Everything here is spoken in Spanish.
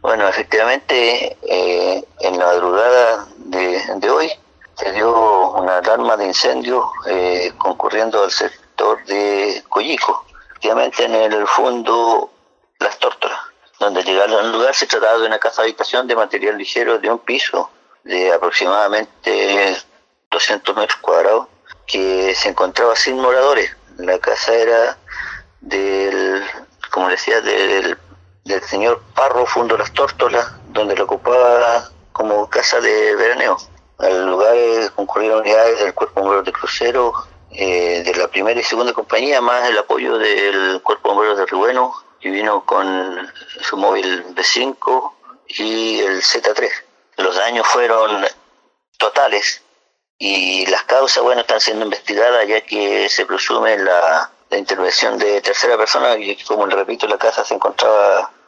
Bueno, efectivamente, eh, en la madrugada de, hoy se dio una alarma de incendio eh, concurriendo al sector de Coyico, efectivamente en el fondo Las Tórtolas, donde llegaron al lugar se trataba de una casa habitación de material ligero de un piso de aproximadamente 200 metros cuadrados que se encontraba sin moradores. La casa era del, como decía, del del señor Parro Fundo Las Tórtolas, donde lo ocupaba como casa de veraneo. Al lugar concurrieron unidades del Cuerpo Bombero de Crucero, eh, de la primera y segunda compañía, más el apoyo del Cuerpo Bombero de Ribueno, que vino con su móvil B5 y el Z3. Los daños fueron totales y las causas, bueno, están siendo investigadas ya que se presume la, la intervención de tercera persona, y como le repito, la casa se encontraba